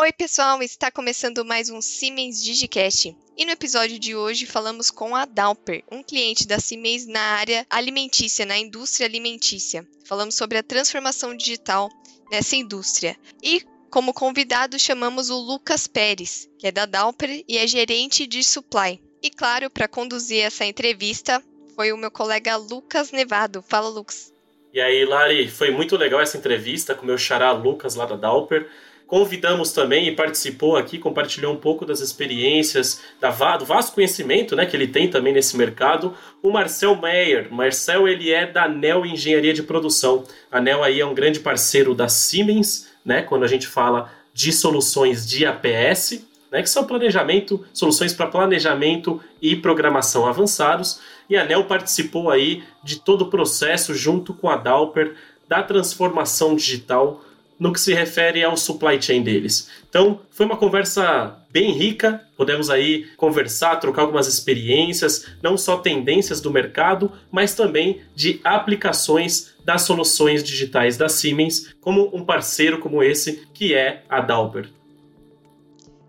Oi, pessoal! Está começando mais um Siemens Digicast. E no episódio de hoje falamos com a Dalper, um cliente da Siemens na área alimentícia, na indústria alimentícia. Falamos sobre a transformação digital nessa indústria. E como convidado chamamos o Lucas Pérez, que é da Dalper e é gerente de supply. E claro, para conduzir essa entrevista foi o meu colega Lucas Nevado. Fala, Lucas. E aí, Lari, foi muito legal essa entrevista com o meu xará Lucas lá da Dalper. Convidamos também e participou aqui, compartilhou um pouco das experiências, da, do vasto conhecimento né, que ele tem também nesse mercado, o Marcel Meyer. Marcel ele é da NEL Engenharia de Produção. A NEL aí é um grande parceiro da Siemens, né, quando a gente fala de soluções de APS, né, que são planejamento, soluções para planejamento e programação avançados. E a NEL participou aí de todo o processo junto com a Dalper da transformação digital no que se refere ao supply chain deles. Então, foi uma conversa bem rica, podemos aí conversar, trocar algumas experiências, não só tendências do mercado, mas também de aplicações das soluções digitais da Siemens, como um parceiro como esse, que é a Dauber.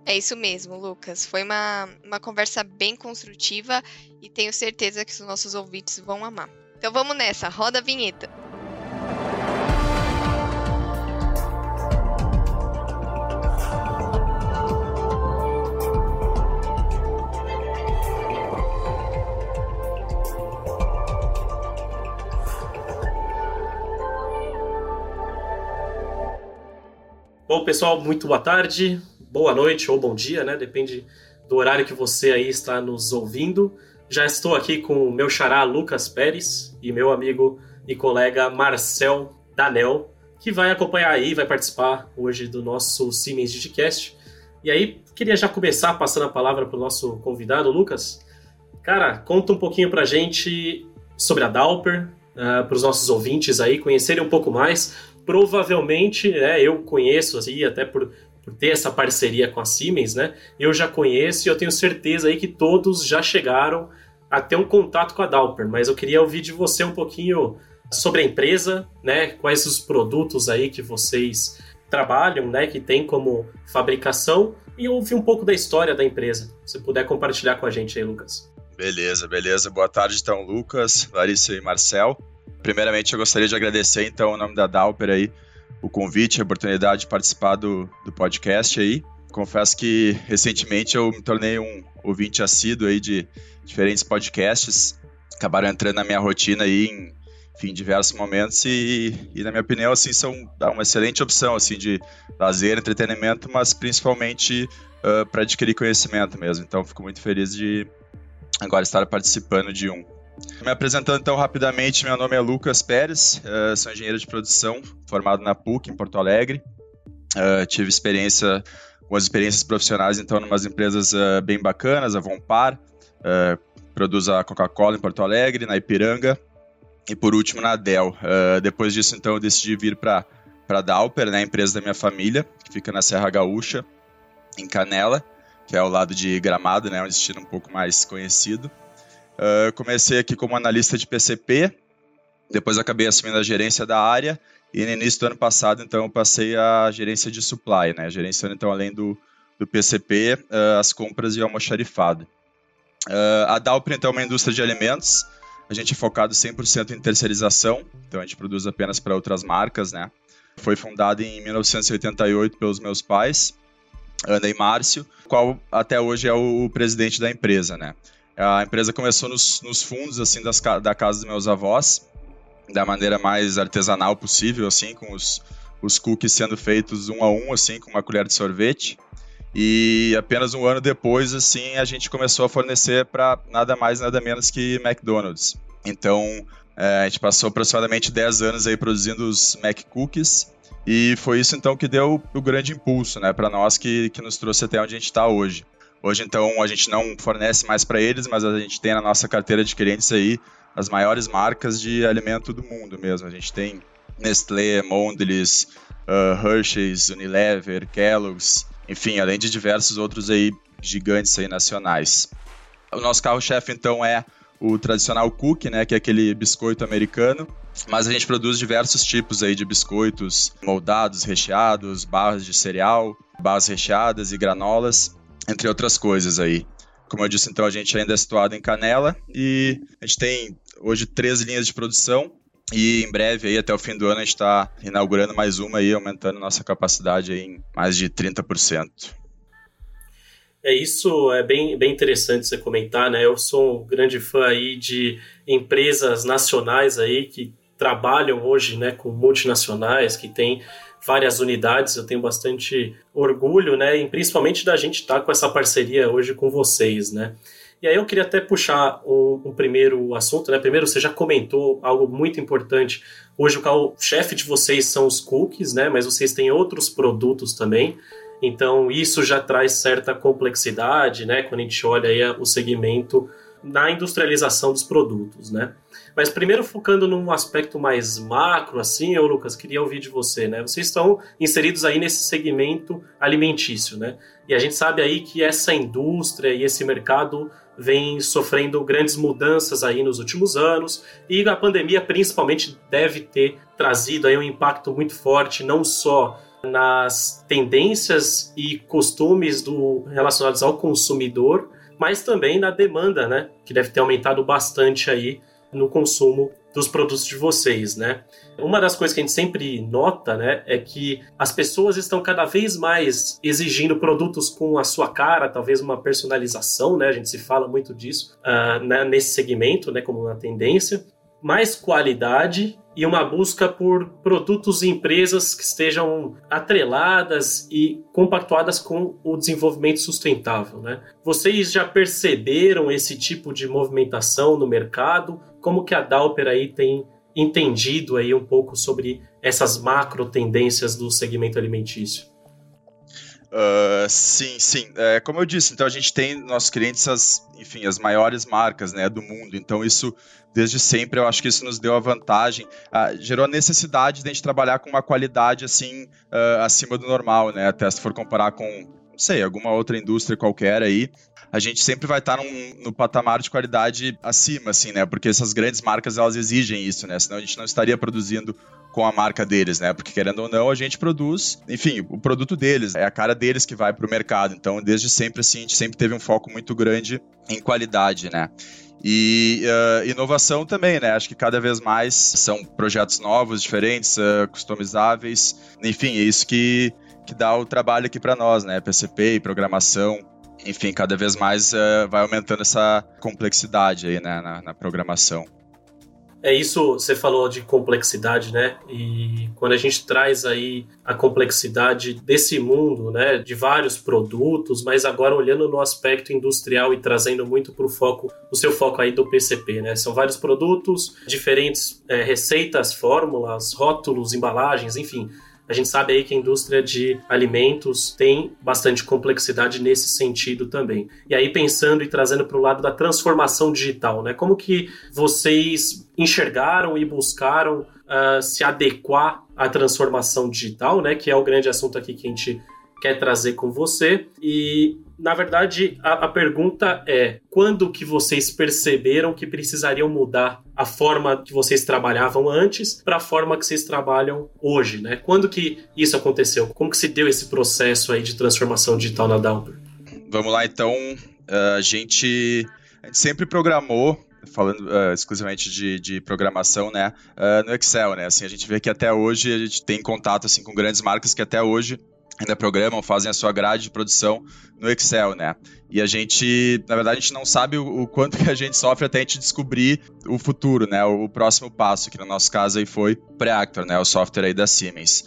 É isso mesmo, Lucas. Foi uma, uma conversa bem construtiva e tenho certeza que os nossos ouvintes vão amar. Então vamos nessa, roda a vinheta. Bom, pessoal, muito boa tarde, boa noite ou bom dia, né? Depende do horário que você aí está nos ouvindo. Já estou aqui com o meu xará Lucas Pérez e meu amigo e colega Marcel Danel, que vai acompanhar aí, vai participar hoje do nosso Siemens Digicast. E aí, queria já começar passando a palavra para o nosso convidado, Lucas. Cara, conta um pouquinho para a gente sobre a Dalper, uh, para os nossos ouvintes aí conhecerem um pouco mais provavelmente, né, eu conheço, assim, até por, por ter essa parceria com a Siemens, né, eu já conheço e eu tenho certeza aí que todos já chegaram a ter um contato com a Dalper, mas eu queria ouvir de você um pouquinho sobre a empresa, né, quais os produtos aí que vocês trabalham, né, que tem como fabricação e ouvir um pouco da história da empresa. Se puder compartilhar com a gente aí, Lucas. Beleza, beleza. Boa tarde, então, Lucas, Larissa e Marcel. Primeiramente, eu gostaria de agradecer, então, o nome da Dalper aí, o convite, a oportunidade de participar do, do podcast aí. Confesso que recentemente eu me tornei um ouvinte assíduo aí de diferentes podcasts, acabaram entrando na minha rotina aí em enfim, diversos momentos e, e, na minha opinião, assim, são uma excelente opção, assim, de lazer, entretenimento, mas principalmente uh, para adquirir conhecimento mesmo. Então, fico muito feliz de agora estar participando de um. Me apresentando então rapidamente, meu nome é Lucas Pérez, uh, sou engenheiro de produção, formado na PUC em Porto Alegre. Uh, tive experiência, algumas experiências profissionais então em umas empresas uh, bem bacanas, a Vompar, produz a Coca-Cola em Porto Alegre, na Ipiranga, e por último na Dell. depois disso então eu decidi vir para para Dalper, né, a empresa da minha família, que fica na Serra Gaúcha, em Canela, que é ao lado de Gramado, né, um destino um pouco mais conhecido. Uh, comecei aqui como analista de PCP, depois acabei assumindo a gerência da área e no início do ano passado, então, eu passei a gerência de supply, né? Gerenciando, então, além do, do PCP, uh, ah, as compras e o almoxarifado. Uh, a Dalpre, então, é uma indústria de alimentos. A gente é focado 100% em terceirização, então a gente produz apenas para outras marcas, né? Foi fundada em 1988 pelos meus pais, Ana e Márcio, qual até hoje é o presidente da empresa, né? A empresa começou nos, nos fundos assim das, da casa dos meus avós, da maneira mais artesanal possível, assim, com os, os cookies sendo feitos um a um, assim, com uma colher de sorvete. E apenas um ano depois, assim, a gente começou a fornecer para nada mais, nada menos que McDonald's. Então, é, a gente passou aproximadamente 10 anos aí produzindo os Mac Cookies. E foi isso, então, que deu o grande impulso, né, para nós, que, que nos trouxe até onde a gente está hoje. Hoje, então, a gente não fornece mais para eles, mas a gente tem na nossa carteira de clientes aí as maiores marcas de alimento do mundo mesmo. A gente tem Nestlé, Mondelez, uh, Hershey's, Unilever, Kellogg's, enfim, além de diversos outros aí gigantes aí nacionais. O nosso carro-chefe, então, é o tradicional cookie, né, que é aquele biscoito americano, mas a gente produz diversos tipos aí de biscoitos moldados, recheados, barras de cereal, barras recheadas e granolas, entre outras coisas aí. Como eu disse, então a gente ainda é situado em Canela e a gente tem hoje três linhas de produção e em breve, aí, até o fim do ano, a gente está inaugurando mais uma aí, aumentando nossa capacidade em mais de 30%. É isso, é bem, bem interessante você comentar, né? Eu sou um grande fã aí de empresas nacionais aí que trabalham hoje, né, com multinacionais, que têm várias unidades. Eu tenho bastante orgulho, né, e principalmente da gente estar tá com essa parceria hoje com vocês, né? E aí eu queria até puxar um, primeiro assunto, né? Primeiro, você já comentou algo muito importante. Hoje o chefe de vocês são os cookies, né? Mas vocês têm outros produtos também. Então isso já traz certa complexidade, né? Quando a gente olha aí o segmento na industrialização dos produtos, né? Mas primeiro focando num aspecto mais macro, assim, eu, Lucas, queria ouvir de você, né? Vocês estão inseridos aí nesse segmento alimentício, né? E a gente sabe aí que essa indústria e esse mercado vem sofrendo grandes mudanças aí nos últimos anos e a pandemia principalmente deve ter trazido aí um impacto muito forte não só nas tendências e costumes do relacionados ao consumidor, mas também na demanda, né, que deve ter aumentado bastante aí no consumo dos produtos de vocês, né? Uma das coisas que a gente sempre nota, né, é que as pessoas estão cada vez mais exigindo produtos com a sua cara, talvez uma personalização, né? A gente se fala muito disso uh, né, nesse segmento, né, como uma tendência. Mais qualidade e uma busca por produtos e empresas que estejam atreladas e compactuadas com o desenvolvimento sustentável. Né? Vocês já perceberam esse tipo de movimentação no mercado? Como que a Dalper aí tem entendido aí um pouco sobre essas macro tendências do segmento alimentício? Uh, sim, sim. É, como eu disse, então a gente tem nossos clientes as, enfim, as maiores marcas, né, do mundo. Então isso, desde sempre, eu acho que isso nos deu a vantagem, uh, gerou a necessidade de a gente trabalhar com uma qualidade assim uh, acima do normal, né? Até se for comparar com, não sei, alguma outra indústria qualquer aí, a gente sempre vai estar num, no patamar de qualidade acima, assim, né? Porque essas grandes marcas elas exigem isso, né? Senão a gente não estaria produzindo com a marca deles, né? Porque querendo ou não, a gente produz, enfim, o produto deles, é a cara deles que vai para o mercado. Então, desde sempre, assim, a gente sempre teve um foco muito grande em qualidade, né? E uh, inovação também, né? Acho que cada vez mais são projetos novos, diferentes, uh, customizáveis. Enfim, é isso que, que dá o trabalho aqui para nós, né? PCP e programação. Enfim, cada vez mais uh, vai aumentando essa complexidade aí né? na, na programação. É isso, você falou de complexidade, né? E quando a gente traz aí a complexidade desse mundo, né, de vários produtos, mas agora olhando no aspecto industrial e trazendo muito para o foco, o seu foco aí do PCP, né? São vários produtos, diferentes é, receitas, fórmulas, rótulos, embalagens, enfim a gente sabe aí que a indústria de alimentos tem bastante complexidade nesse sentido também. E aí pensando e trazendo para o lado da transformação digital, né? Como que vocês enxergaram e buscaram uh, se adequar à transformação digital, né? Que é o grande assunto aqui que a gente quer trazer com você. E na verdade, a, a, pergunta é: quando que vocês perceberam que precisariam mudar a forma que vocês trabalhavam antes para a forma que vocês trabalham hoje, né? Quando que isso aconteceu? Como que se deu esse processo aí de transformação digital na Dalper? Vamos lá, então. Uh, a, gente, a gente sempre programou falando uh, exclusivamente de, de, programação, né, uh, no Excel, né, assim, a gente vê que até hoje a gente tem contato, assim, com grandes marcas que até hoje ainda programam, fazem a sua grade de produção no Excel, né? E a gente, na verdade, a gente não sabe o, o, quanto que a gente sofre até a gente descobrir o futuro, né? O, o próximo passo, que no nosso caso aí foi Preactor, né? O software aí da Siemens.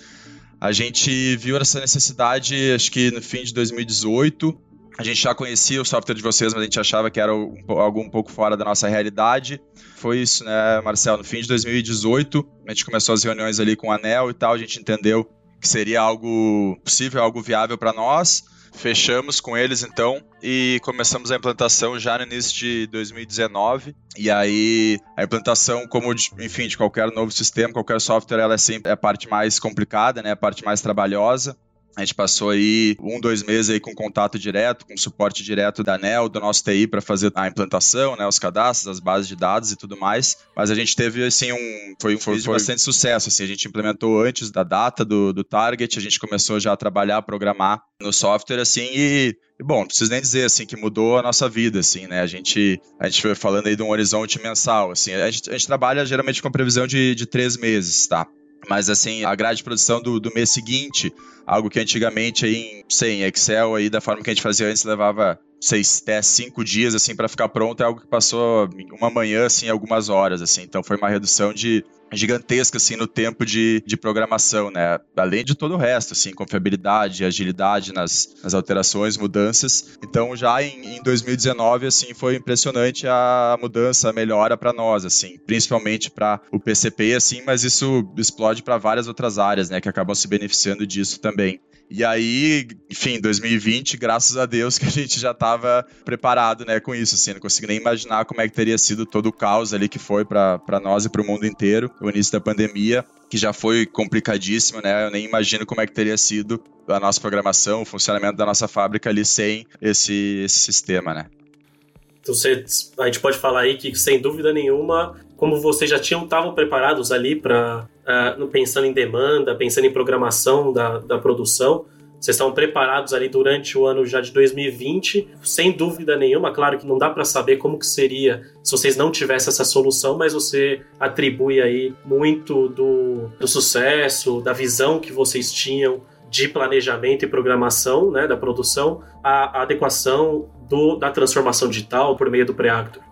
A gente viu essa necessidade, acho que no fim de 2018. A gente já conhecia o software de vocês, mas a gente achava que era um, algo um pouco fora da nossa realidade. Foi isso, né, Marcelo? No fim de 2018, a gente começou as reuniões ali com o Anel e tal, a gente entendeu que seria algo possível, algo viável para nós. Fechamos com eles então e começamos a implantação já no início de 2019. E aí a implantação, como de, enfim, de qualquer novo sistema, qualquer software, ela é sempre a parte mais complicada, né, a parte mais trabalhosa. A gente passou aí um, dois meses aí com contato direto, com suporte direto da ANEL, do nosso TI para fazer a implantação, né, os cadastros, as bases de dados e tudo mais. Mas a gente teve assim um foi um foi, foi bastante sucesso, assim, a gente implementou antes da data do, do target, a gente começou já a trabalhar, a programar no software assim e bom, não preciso nem dizer assim que mudou a nossa vida, assim, né? A gente, a gente foi falando aí de um horizonte mensal, assim, a gente, a gente trabalha geralmente com previsão de, de três meses, tá? Mas assim, a grade de produção do, do mês seguinte, algo que antigamente aí em, sei, em Excel aí da forma que a gente fazia antes levava seis, até cinco dias assim para ficar pronto, é algo que passou uma manhã assim, algumas horas assim. Então foi uma redução de gigantesca assim no tempo de, de programação, né? Além de todo o resto, assim, confiabilidade, agilidade nas, nas alterações, mudanças. Então já em, em 2019 assim foi impressionante a mudança, a melhora para nós, assim, principalmente para o PCP, assim, mas isso explode para várias outras áreas, né, que acabam se beneficiando disso também. E aí, enfim, 2020, graças a Deus que a gente já estava preparado, né, com isso, assim, não consigo nem imaginar como é que teria sido todo o caos ali que foi para nós e para o mundo inteiro, o início da pandemia, que já foi complicadíssimo, né? Eu nem imagino como é que teria sido a nossa programação, o funcionamento da nossa fábrica ali sem esse, esse sistema, né? Então, você, a gente pode falar aí que, sem dúvida nenhuma, como vocês já tinham, estavam preparados ali para uh, pensando em demanda, pensando em programação da, da produção. Vocês estavam preparados ali durante o ano já de 2020, sem dúvida nenhuma. Claro que não dá para saber como que seria se vocês não tivessem essa solução, mas você atribui aí muito do, do sucesso, da visão que vocês tinham de planejamento e programação né, da produção, a, a adequação do, da transformação digital por meio do Preactor.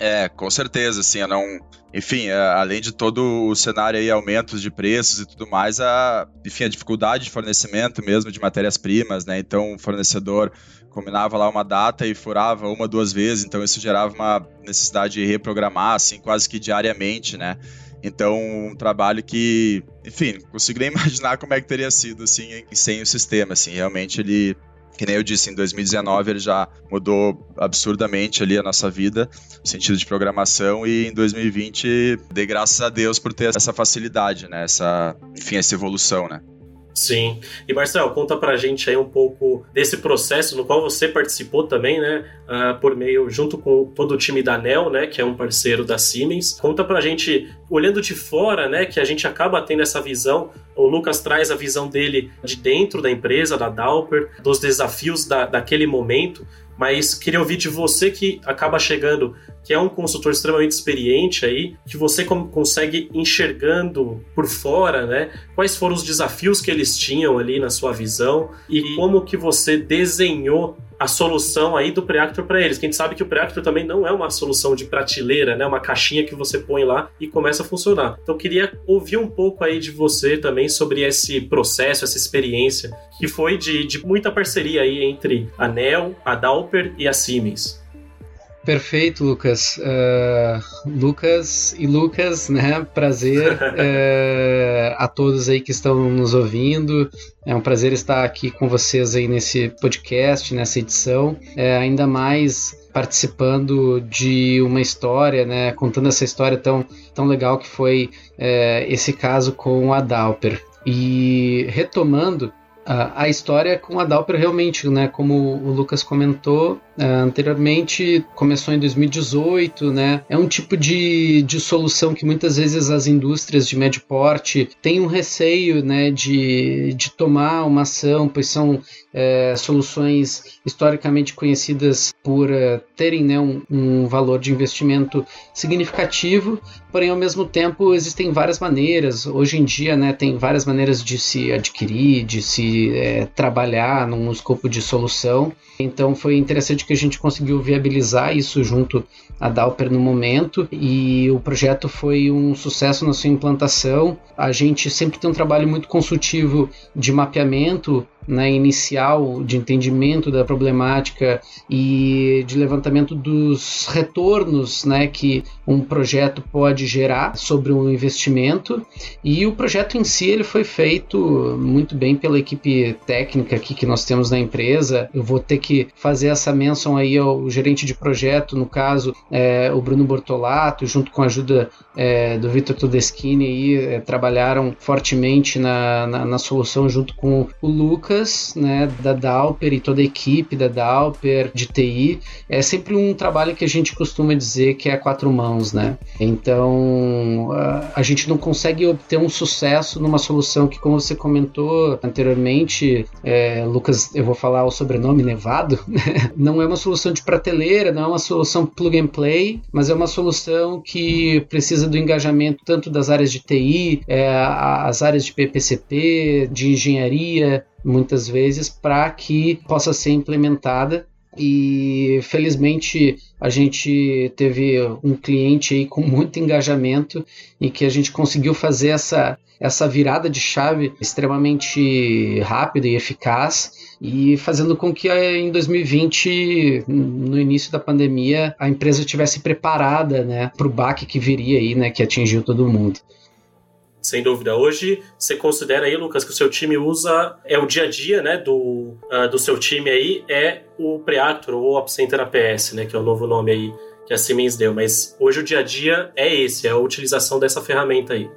É, com certeza, assim, não enfim, é, além de todo o cenário aí, aumentos de preços e tudo mais, a, enfim, a dificuldade de fornecimento mesmo de matérias-primas, né? Então, o fornecedor combinava lá uma data e furava uma, duas vezes, então isso gerava uma necessidade de reprogramar, assim, quase que diariamente, né? Então, um trabalho que, enfim, não consigo nem imaginar como é que teria sido, assim, sem o sistema, assim, realmente ele que nem eu disse, em 2019 ele já mudou absurdamente ali a nossa vida, no sentido de programação, e em 2020 dei graças a Deus por ter essa facilidade, né? Essa, enfim, essa evolução, né? Sim. E Marcel, conta pra gente aí um pouco desse processo no qual você participou também, né? Uh, por meio, junto com todo o time da NEL, né? Que é um parceiro da Siemens. Conta pra gente, olhando de fora, né? Que a gente acaba tendo essa visão. O Lucas traz a visão dele de dentro da empresa, da Dauper, dos desafios da, daquele momento mas queria ouvir de você que acaba chegando, que é um consultor extremamente experiente aí, que você consegue enxergando por fora, né? Quais foram os desafios que eles tinham ali na sua visão e como que você desenhou a solução aí do Preactor para eles. Que a gente sabe que o Preactor também não é uma solução de prateleira, né? Uma caixinha que você põe lá e começa a funcionar. Então queria ouvir um pouco aí de você também sobre esse processo, essa experiência que foi de, de muita parceria aí entre a NEL, a Dauper e a Siemens. Perfeito, Lucas. Uh, Lucas e Lucas, né? Prazer uh, a todos aí que estão nos ouvindo. É um prazer estar aqui com vocês aí nesse podcast, nessa edição. É, ainda mais participando de uma história, né? Contando essa história tão, tão legal que foi é, esse caso com a Dauper. E retomando a, a história com a Dauper realmente, né? Como o Lucas comentou, anteriormente começou em 2018, né? É um tipo de, de solução que muitas vezes as indústrias de médio porte têm um receio, né, de, de tomar uma ação, pois são é, soluções historicamente conhecidas por uh, terem né, um, um, valor de investimento significativo, porém ao mesmo tempo existem várias maneiras. Hoje em dia, né, tem várias maneiras de se adquirir, de se é, trabalhar num escopo de solução. Então foi interessante que a gente conseguiu viabilizar isso junto à Dauper no momento e o projeto foi um sucesso na sua implantação. A gente sempre tem um trabalho muito consultivo de mapeamento né, inicial de entendimento da problemática e de levantamento dos retornos né, que um projeto pode gerar sobre um investimento. E o projeto em si ele foi feito muito bem pela equipe técnica aqui que nós temos na empresa. Eu vou ter que fazer essa menção aí ao gerente de projeto, no caso, é, o Bruno Bortolato, junto com a ajuda é, do Vitor Todeschini, aí, é, trabalharam fortemente na, na, na, solução junto com o Lucas, né, da Dalper e toda a equipe da Dalper de TI. É sempre um trabalho que a gente costuma dizer que é a quatro mãos, né? Então a, a gente não consegue obter um sucesso numa solução que, como você comentou anteriormente, é, Lucas, eu vou falar o sobrenome Nevado, não é uma solução de prateleira, não é uma solução plug and play, mas é uma solução que precisa do engajamento tanto das áreas de TI, é, as áreas de PPCP, de engenharia, muitas vezes, para que possa ser implementada e felizmente a gente teve um cliente aí com muito engajamento e que a gente conseguiu fazer essa, essa virada de chave extremamente rápida e eficaz e fazendo com que eh, em 2020, no início da pandemia, a empresa estivesse preparada né, para o baque que viria aí, né, que atingiu todo mundo. Sem dúvida. Hoje, você considera aí, Lucas, que o seu time usa, é o dia a dia, né, do, uh, do seu time aí, é o Preactor ou Ops Center APS, né, que é o novo nome aí que a Siemens deu. Mas hoje o dia a dia é esse, é a utilização dessa ferramenta aí.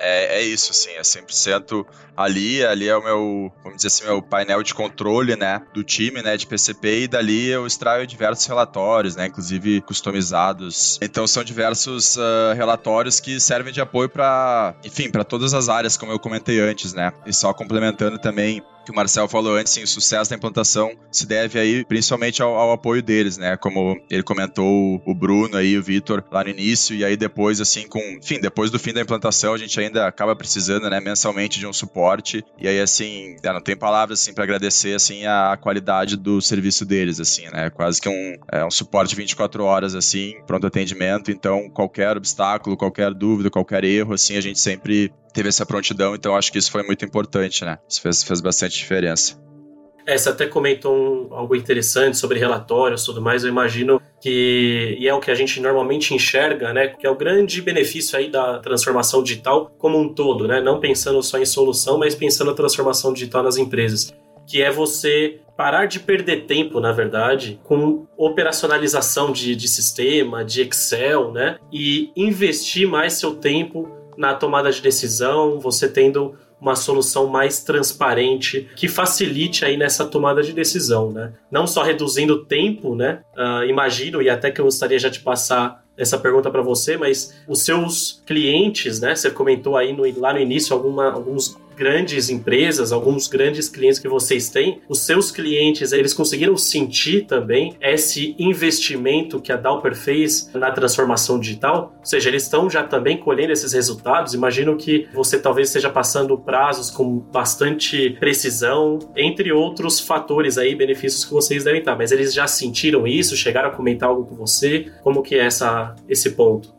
É, é isso, assim, é 100% ali, ali é o meu, vamos dizer assim, meu painel de controle, né, do time, né, de PCP, e dali eu extraio diversos relatórios, né, inclusive customizados. Então são diversos uh, relatórios que servem de apoio para, enfim, para todas as áreas, como eu comentei antes, né, e só complementando também que o Marcel falou antes, sim, o sucesso da implantação se deve aí principalmente ao, ao apoio deles, né? Como ele comentou o Bruno aí, o Vitor lá no início, e aí depois, assim, com, enfim, depois do fim da implantação, a gente ainda acaba precisando, né, mensalmente de um suporte. E aí, assim, não tem palavras, assim, para agradecer, assim, a qualidade do serviço deles, assim, né? Quase que um, é um suporte 24 horas, assim, pronto atendimento. Então, qualquer obstáculo, qualquer dúvida, qualquer erro, assim, a gente sempre teve essa prontidão. Então, acho que isso foi muito importante, né? Isso fez, fez bastante diferença. É, você até comentou um, algo interessante sobre relatórios e tudo mais. Eu imagino que, e é o que a gente normalmente enxerga, né? Que é o grande benefício aí da transformação digital como um todo, né? Não pensando só em solução, mas pensando na transformação digital nas empresas. Que é você parar de perder tempo, na verdade, com operacionalização de, de sistema, de Excel, né? E investir mais seu tempo na tomada de decisão, você tendo uma solução mais transparente que facilite aí nessa tomada de decisão, né? Não só reduzindo o tempo, né? Uh, imagino, e até que eu gostaria já de passar essa pergunta para você, mas os seus clientes, né? Você comentou aí no, lá no início alguma, alguns grandes empresas, alguns grandes clientes que vocês têm, os seus clientes, eles conseguiram sentir também esse investimento que a Dalper fez na transformação digital? Ou seja, eles estão já também colhendo esses resultados? Imagino que você talvez esteja passando prazos com bastante precisão, entre outros fatores aí, benefícios que vocês devem estar. Mas eles já sentiram isso? Chegaram a comentar algo com você? Como que é essa, esse ponto?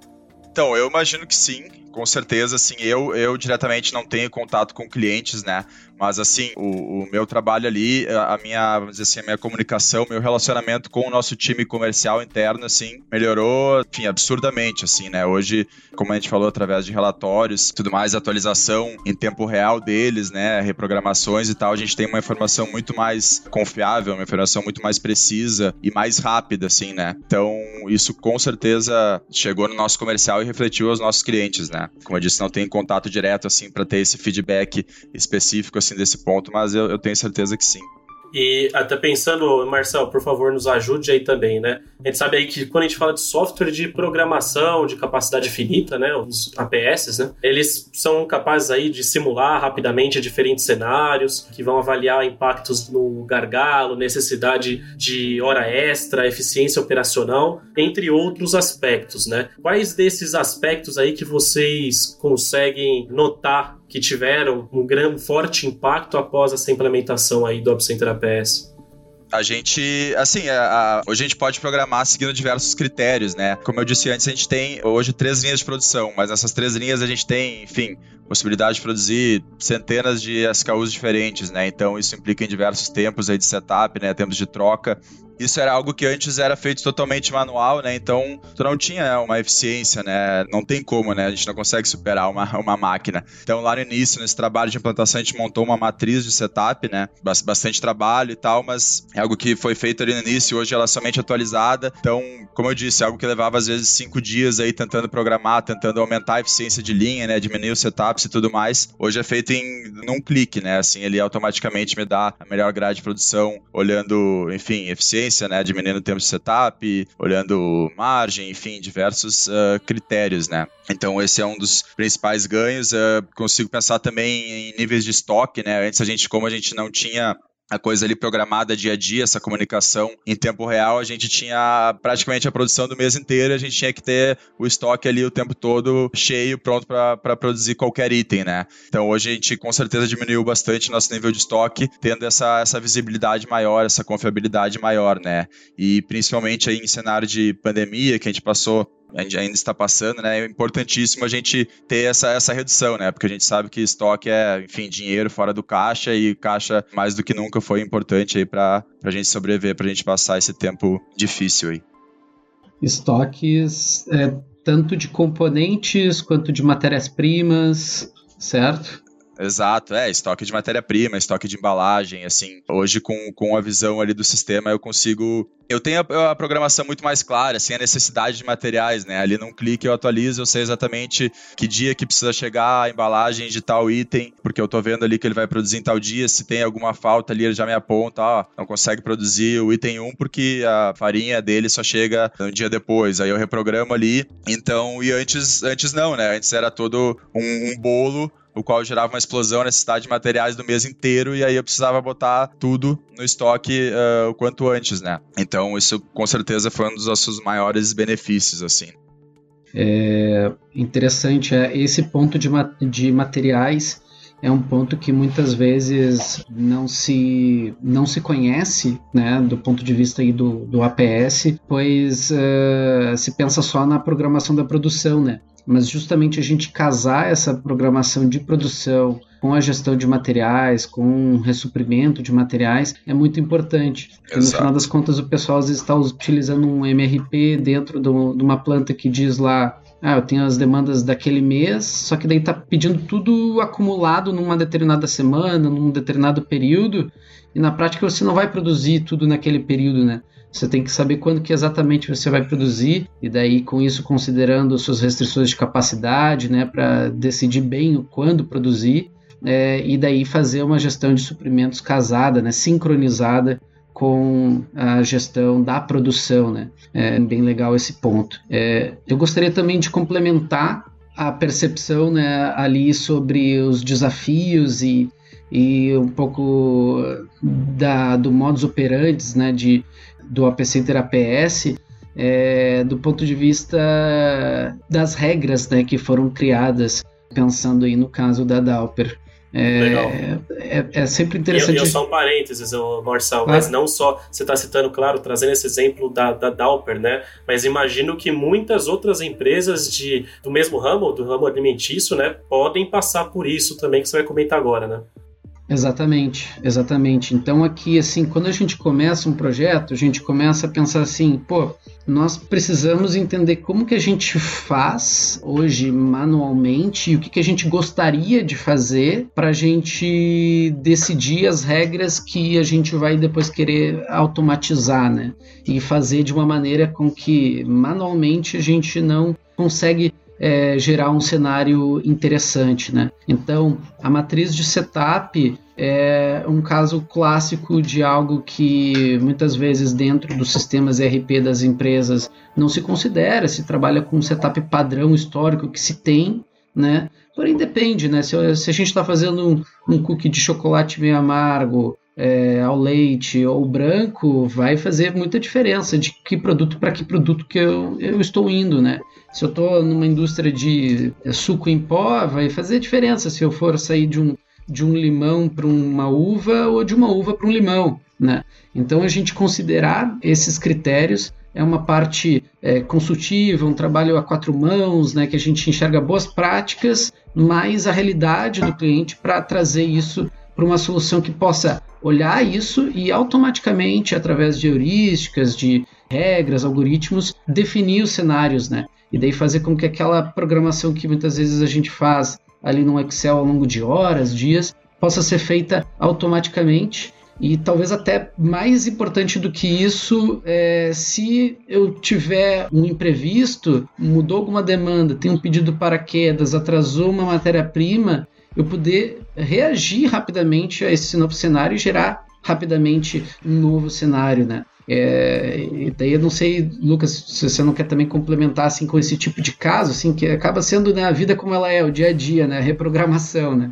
Então, eu imagino que sim com certeza, assim, eu, eu diretamente não tenho contato com clientes, né? Mas, assim, o, o, meu trabalho ali, a minha, vamos dizer assim, a minha comunicação, meu relacionamento com o nosso time comercial interno, assim, melhorou, enfim, absurdamente, assim, né? Hoje, como a gente falou, através de relatórios, tudo mais, atualização em tempo real deles, né? Reprogramações e tal, a gente tem uma informação muito mais confiável, uma informação muito mais precisa e mais rápida, assim, né? Então, isso com certeza chegou no nosso comercial e refletiu aos nossos clientes, né? Como eu disse, não tem contato direto, assim, para ter esse feedback específico, assim, desse ponto, mas eu, eu tenho certeza que sim. E até pensando, Marcel, por favor, nos ajude aí também, né? A gente sabe aí que quando a gente fala de software de programação de capacidade finita, né, os APS, né, eles são capazes aí de simular rapidamente diferentes cenários, que vão avaliar impactos no gargalo, necessidade de hora extra, eficiência operacional, entre outros aspectos, né? Quais desses aspectos aí que vocês conseguem notar que tiveram um grande, forte impacto após essa implementação aí do Opcenter APS? a gente, assim, a, a, a gente pode programar seguindo diversos critérios, né? Como eu disse antes, a gente tem hoje três linhas de produção, mas nessas três linhas a gente tem, enfim, possibilidade de produzir centenas de SKUs diferentes, né? Então isso implica em diversos tempos aí de setup, né? Tempos de troca. Isso era algo que antes era feito totalmente manual, né? Então, tu não tinha uma eficiência, né? Não tem como, né? A gente não consegue superar uma, uma máquina. Então, lá no início, nesse trabalho de implantação, a gente montou uma matriz de setup, né? Bastante trabalho e tal, mas é algo que foi feito ali no início, hoje ela é somente atualizada. Então, como eu disse, é algo que levava às vezes cinco dias aí tentando programar, tentando aumentar a eficiência de linha, né? Diminuir os setups e tudo mais. Hoje é feito em num clique, né? Assim, ele automaticamente me dá a melhor grade de produção, olhando, enfim, eficiência né? Diminuindo o tempo de setup, olhando margem, enfim, diversos uh, critérios, né? Então esse é um dos principais ganhos. Uh, consigo pensar também em níveis de estoque, né? Antes a gente, como a gente não tinha a coisa ali programada dia a dia, essa comunicação em tempo real, a gente tinha praticamente a produção do mês inteiro, a gente tinha que ter o estoque ali o tempo todo cheio, pronto para produzir qualquer item, né? Então hoje a gente com certeza diminuiu bastante nosso nível de estoque, tendo essa, essa visibilidade maior, essa confiabilidade maior, né? E principalmente aí em cenário de pandemia, que a gente passou a gente ainda está passando, né? É importantíssimo a gente ter essa, essa redução, né? Porque a gente sabe que estoque é, enfim, dinheiro fora do caixa e caixa mais do que nunca foi importante aí para a gente sobreviver, para a gente passar esse tempo difícil aí. Estoques é, tanto de componentes quanto de matérias-primas, certo? Exato, é, estoque de matéria-prima, estoque de embalagem, assim. Hoje, com, com a visão ali do sistema, eu consigo. Eu tenho a, a, programação muito mais clara, assim, a necessidade de materiais, né? Ali num clique eu atualizo, eu sei exatamente que dia que precisa chegar a embalagem de tal item, porque eu tô vendo ali que ele vai produzir em tal dia, se tem alguma falta ali, ele já me aponta, ó, não consegue produzir o item 1 porque a farinha dele só chega um dia depois, aí eu reprogramo ali. Então, e antes, antes não, né? Antes era todo um, um bolo o qual gerava uma explosão, necessidade de materiais do mês inteiro, e aí eu precisava botar tudo no estoque uh, o quanto antes, né? Então, isso com certeza foi um dos nossos maiores benefícios, assim. É interessante, é, esse ponto de, ma de materiais é um ponto que muitas vezes não se, não se conhece, né, do ponto de vista aí do, do APS, pois uh, se pensa só na programação da produção, né? Mas justamente a gente casar essa programação de produção com a gestão de materiais, com o ressuprimento de materiais, é muito importante. Porque no final das contas, o pessoal às vezes está utilizando um MRP dentro do, de uma planta que diz lá ah, eu tenho as demandas daquele mês, só que daí tá pedindo tudo acumulado numa determinada semana, num determinado período, e na prática você não vai produzir tudo naquele período, né? Você tem que saber quando que exatamente você vai produzir e daí com isso considerando suas restrições de capacidade, né, para decidir bem o quando produzir é, e daí fazer uma gestão de suprimentos casada, né, sincronizada com a gestão da produção, né? É bem legal esse ponto. É, eu gostaria também de complementar a percepção, né, ali sobre os desafios e e um pouco da, do modus operandi, né, de do AP Center APS, é, do ponto de vista das regras né, que foram criadas, pensando aí no caso da Dauper. É, é, é, sempre interessante. E, e só um parênteses, Marcel, ah. mas não só você está citando, claro, trazendo esse exemplo da, da Dauper, né? Mas imagino que muitas outras empresas de, do mesmo ramo, do ramo alimentício, né, podem passar por isso também, que você vai comentar agora, né? Exatamente, exatamente. Então aqui, assim, quando a gente começa um projeto, a gente começa a pensar assim, pô, nós precisamos entender como que a gente faz hoje manualmente e o que, que a gente gostaria de fazer para a gente decidir as regras que a gente vai depois querer automatizar, né? E fazer de uma maneira com que manualmente a gente não consegue é, gerar um cenário interessante, né? Então, a matriz de setup é um caso clássico de algo que muitas vezes dentro dos sistemas ERP das empresas não se considera, se trabalha com um setup padrão histórico que se tem, né? Porém depende, né? Se, se a gente está fazendo um, um cookie de chocolate meio amargo, é, ao leite ou branco, vai fazer muita diferença de que produto para que produto que eu, eu estou indo, né? Se eu estou numa indústria de suco em pó, vai fazer diferença se eu for sair de um, de um limão para uma uva ou de uma uva para um limão, né? Então a gente considerar esses critérios é uma parte é, consultiva, um trabalho a quatro mãos, né, que a gente enxerga boas práticas, mais a realidade do cliente para trazer isso para uma solução que possa olhar isso e automaticamente, através de heurísticas, de regras, algoritmos, definir os cenários, né? E daí fazer com que aquela programação que muitas vezes a gente faz ali no Excel ao longo de horas, dias, possa ser feita automaticamente. E talvez até mais importante do que isso, é, se eu tiver um imprevisto, mudou alguma demanda, tem um pedido para quedas, atrasou uma matéria-prima, eu poder reagir rapidamente a esse novo cenário e gerar rapidamente um novo cenário, né? É, e daí eu não sei, Lucas, se você não quer também complementar assim com esse tipo de caso, assim, que acaba sendo né, a vida como ela é, o dia a dia, né? Reprogramação, né?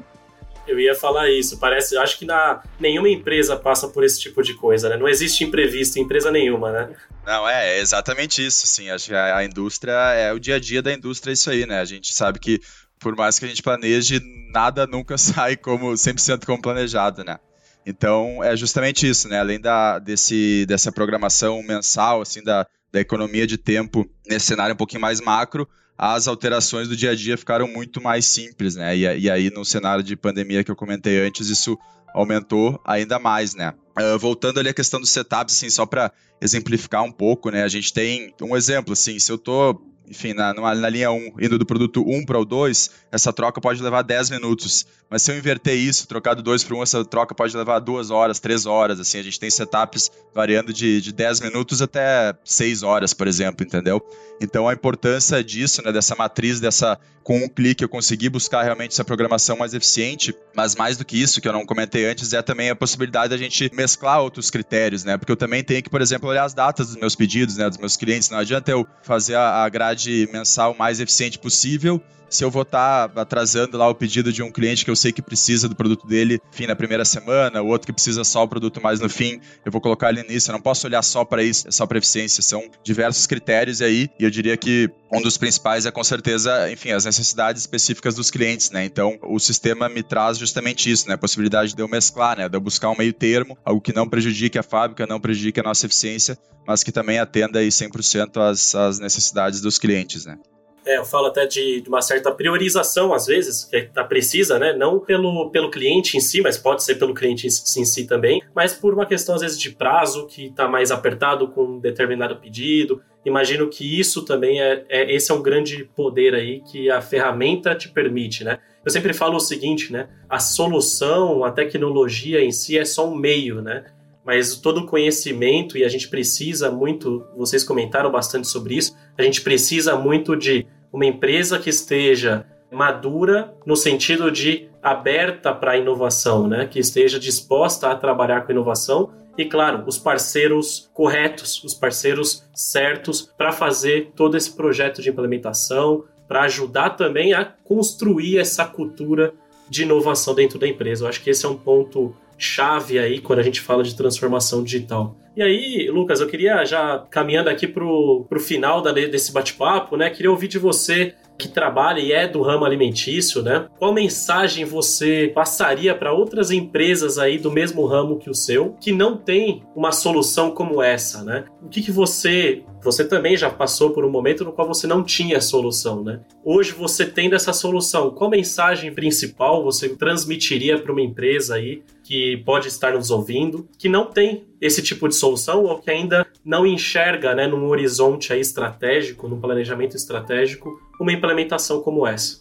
Eu ia falar isso. Parece, acho que na, nenhuma empresa passa por esse tipo de coisa, né? Não existe imprevisto em empresa nenhuma, né? Não, é, é exatamente isso, sim. Acho que a, a indústria é o dia a dia da indústria, é isso aí, né? A gente sabe que por mais que a gente planeje, nada nunca sai como 100% como planejado, né? Então, é justamente isso, né? Além da, desse, dessa programação mensal, assim, da, da economia de tempo nesse cenário um pouquinho mais macro, as alterações do dia a dia ficaram muito mais simples, né? E, e aí, no cenário de pandemia que eu comentei antes, isso aumentou ainda mais, né? Uh, voltando ali à questão do setup, assim, só para exemplificar um pouco, né? A gente tem um exemplo, assim, se eu tô enfim, na, na linha 1, indo do produto 1 para o 2, essa troca pode levar 10 minutos. Mas se eu inverter isso, trocar do 2 para 1, essa troca pode levar 2 horas, 3 horas. Assim, a gente tem setups variando de, de 10 minutos até 6 horas, por exemplo, entendeu? Então a importância disso, né, dessa matriz, dessa com um clique eu conseguir buscar realmente essa programação mais eficiente, mas mais do que isso, que eu não comentei antes, é também a possibilidade da gente mesclar outros critérios, né? Porque eu também tenho que, por exemplo, olhar as datas dos meus pedidos, né, dos meus clientes. Não adianta eu fazer a grade mensal mais eficiente possível se eu vou estar tá atrasando lá o pedido de um cliente que eu sei que precisa do produto dele, enfim, na primeira semana, o outro que precisa só o produto mais no fim, eu vou colocar ele nisso. Eu não posso olhar só para isso, só para eficiência. São diversos critérios aí, e eu diria que um dos principais é com certeza, enfim, as necessidades específicas dos clientes, né? Então, o sistema me traz justamente isso, né? A possibilidade de eu mesclar, né? De eu buscar um meio termo, algo que não prejudique a fábrica, não prejudique a nossa eficiência, mas que também atenda aí 100% às, às necessidades dos clientes, né? É, eu falo até de, de, uma certa priorização, às vezes, que está precisa, né? Não pelo, pelo cliente em si, mas pode ser pelo cliente em, em si também, mas por uma questão, às vezes, de prazo, que está mais apertado com um determinado pedido. Imagino que isso também é, é, Esse é um grande poder aí que a ferramenta te permite, né? Eu sempre falo o seguinte, né? A solução, a tecnologia em si é só um meio, né? Mas todo o conhecimento, e a gente precisa muito, vocês comentaram bastante sobre isso, a gente precisa muito de uma empresa que esteja madura no sentido de aberta para a inovação, né? que esteja disposta a trabalhar com inovação e, claro, os parceiros corretos, os parceiros certos para fazer todo esse projeto de implementação, para ajudar também a construir essa cultura de inovação dentro da empresa. Eu acho que esse é um ponto chave aí quando a gente fala de transformação digital. E aí, Lucas, eu queria já caminhando aqui pro, pro final da, desse bate-papo, né? Queria ouvir de você que trabalha e é do ramo alimentício, né? Qual mensagem você passaria para outras empresas aí do mesmo ramo que o seu, que não tem uma solução como essa, né? O que, que você você também já passou por um momento no qual você não tinha solução, né? Hoje você tendo essa solução, qual mensagem principal você transmitiria para uma empresa aí que pode estar nos ouvindo, que não tem esse tipo de solução ou que ainda não enxerga, né, num horizonte aí estratégico, num planejamento estratégico, uma implementação como essa?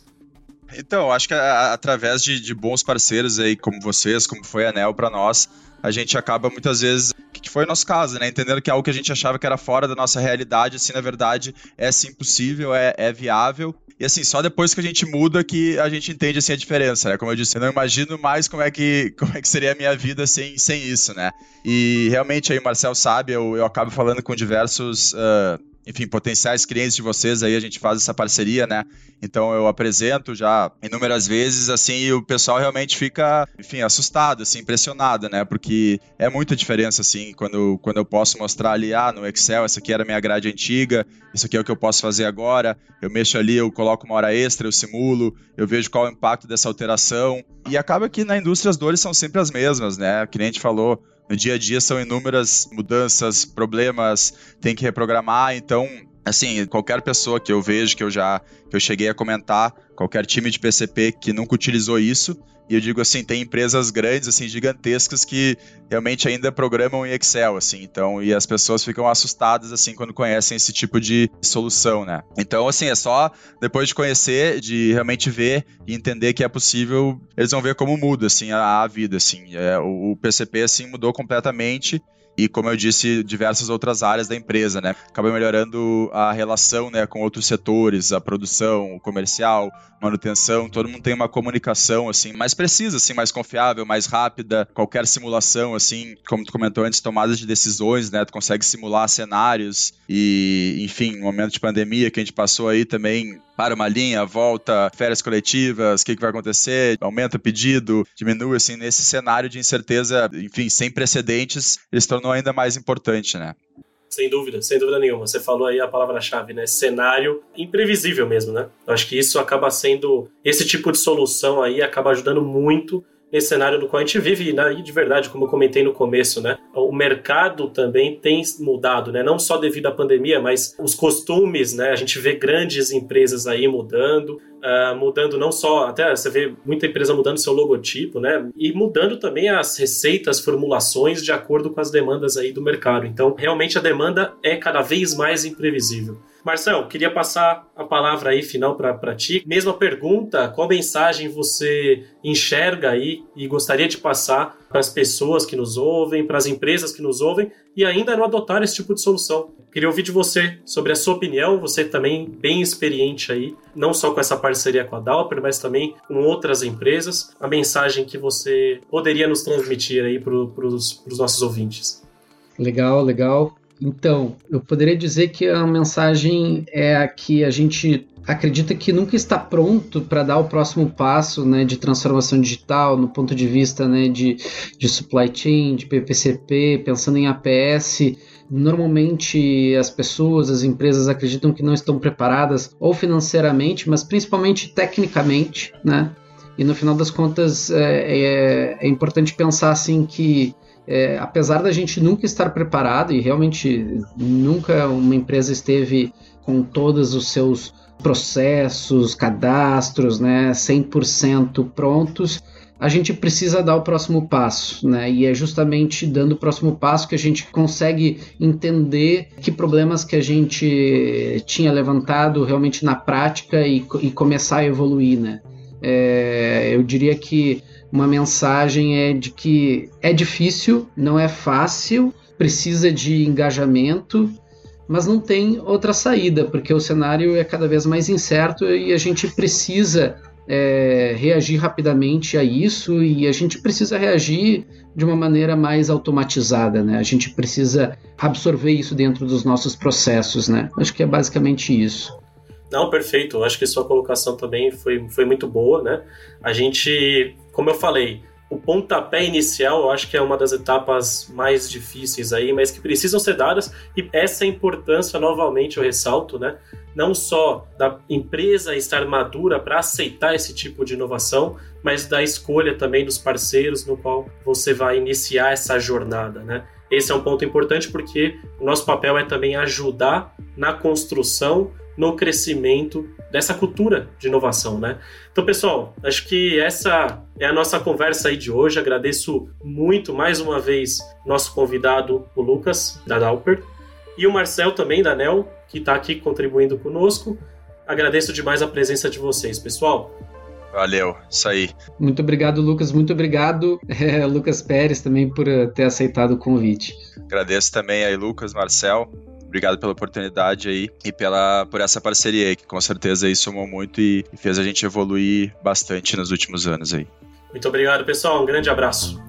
Então, acho que a, através de, de, bons parceiros aí, como vocês, como foi a Anel para nós, a gente acaba muitas vezes, que foi o nosso caso, né? Entendendo que algo que a gente achava que era fora da nossa realidade, assim, na verdade, é sim possível, é, é viável. E assim, só depois que a gente muda que a gente entende assim a diferença, né? Como eu disse, eu não imagino mais como é que, como é que seria a minha vida sem, sem isso, né? E realmente aí o Marcel sabe, eu, eu acabo falando com diversos uh, enfim, potenciais clientes de vocês aí, a gente faz essa parceria, né? Então eu apresento já inúmeras vezes, assim, e o pessoal realmente fica, enfim, assustado, assim, impressionado, né? Porque é muita diferença, assim, quando, quando eu posso mostrar ali, ah, no Excel, essa aqui era minha grade antiga, isso aqui é o que eu posso fazer agora, eu mexo ali, eu coloco uma hora extra, eu simulo, eu vejo qual é o impacto dessa alteração. E acaba que na indústria as dores são sempre as mesmas, né? O cliente falou, no dia a dia são inúmeras mudanças, problemas, tem que reprogramar, então assim, qualquer pessoa que eu vejo que eu já que eu cheguei a comentar, qualquer time de PCP que nunca utilizou isso, e eu digo assim, tem empresas grandes, assim, gigantescas que realmente ainda programam em Excel, assim, então, e as pessoas ficam assustadas, assim, quando conhecem esse tipo de solução, né? Então, assim, é só depois de conhecer, de realmente ver e entender que é possível, eles vão ver como muda, assim, a, a vida, assim. É, o, o PCP, assim, mudou completamente e, como eu disse, diversas outras áreas da empresa, né? Acaba melhorando a relação né, com outros setores, a produção, o comercial, manutenção, todo mundo tem uma comunicação assim mais precisa, assim, mais confiável, mais rápida. Qualquer simulação, assim, como tu comentou antes, tomadas de decisões, né? Tu consegue simular cenários e, enfim, momento de pandemia que a gente passou aí também, para uma linha, volta, férias coletivas, o que, que vai acontecer, aumenta o pedido, diminui, assim, nesse cenário de incerteza, enfim, sem precedentes, ele se tornou ainda mais importante, né? Sem dúvida, sem dúvida nenhuma. Você falou aí a palavra-chave, né? Cenário imprevisível mesmo, né? Eu acho que isso acaba sendo. Esse tipo de solução aí acaba ajudando muito nesse cenário no qual a gente vive, né? e de verdade, como eu comentei no começo, né? O mercado também tem mudado, né? Não só devido à pandemia, mas os costumes, né? A gente vê grandes empresas aí mudando, uh, mudando não só, até você vê muita empresa mudando seu logotipo, né? E mudando também as receitas, formulações de acordo com as demandas aí do mercado. Então, realmente a demanda é cada vez mais imprevisível. Marcel, queria passar a palavra aí final para ti. Mesma pergunta, qual mensagem você enxerga aí e gostaria de passar para as pessoas que nos ouvem, para as empresas que nos ouvem e ainda não adotar esse tipo de solução? Queria ouvir de você sobre a sua opinião, você também bem experiente aí, não só com essa parceria com a Dalper, mas também com outras empresas, a mensagem que você poderia nos transmitir aí para os nossos ouvintes. Legal, legal. Então, eu poderia dizer que a mensagem é a que a gente acredita que nunca está pronto para dar o próximo passo né, de transformação digital no ponto de vista né, de, de supply chain, de PPCP, pensando em APS. Normalmente as pessoas, as empresas acreditam que não estão preparadas ou financeiramente, mas principalmente tecnicamente, né? E no final das contas é, é, é importante pensar assim que é, apesar da gente nunca estar preparado e realmente nunca uma empresa esteve com todos os seus processos, cadastros, né, 100% prontos, a gente precisa dar o próximo passo, né? E é justamente dando o próximo passo que a gente consegue entender que problemas que a gente tinha levantado realmente na prática e, e começar a evoluir, né? É, eu diria que uma mensagem é de que é difícil, não é fácil, precisa de engajamento, mas não tem outra saída, porque o cenário é cada vez mais incerto e a gente precisa é, reagir rapidamente a isso e a gente precisa reagir de uma maneira mais automatizada, né? A gente precisa absorver isso dentro dos nossos processos, né? Acho que é basicamente isso. Não, perfeito. Acho que sua colocação também foi, foi muito boa, né? A gente como eu falei, o pontapé inicial eu acho que é uma das etapas mais difíceis aí, mas que precisam ser dadas, e essa importância, novamente, eu ressalto, né? Não só da empresa estar madura para aceitar esse tipo de inovação, mas da escolha também dos parceiros no qual você vai iniciar essa jornada, né? Esse é um ponto importante porque o nosso papel é também ajudar na construção no crescimento dessa cultura de inovação, né? Então, pessoal, acho que essa é a nossa conversa aí de hoje. Agradeço muito mais uma vez nosso convidado, o Lucas da Dalper, e o Marcel também da NEL, que está aqui contribuindo conosco. Agradeço demais a presença de vocês, pessoal. Valeu, isso aí. Muito obrigado, Lucas. Muito obrigado, é, Lucas Pérez, também por eh, ter aceitado o convite. Agradeço também aí, Lucas, Marcel. Obrigado pela oportunidade aí e pela, por essa parceria aí, que com certeza aí somou muito e, e fez a gente evoluir bastante nos últimos anos aí. Muito obrigado, pessoal. Um grande abraço.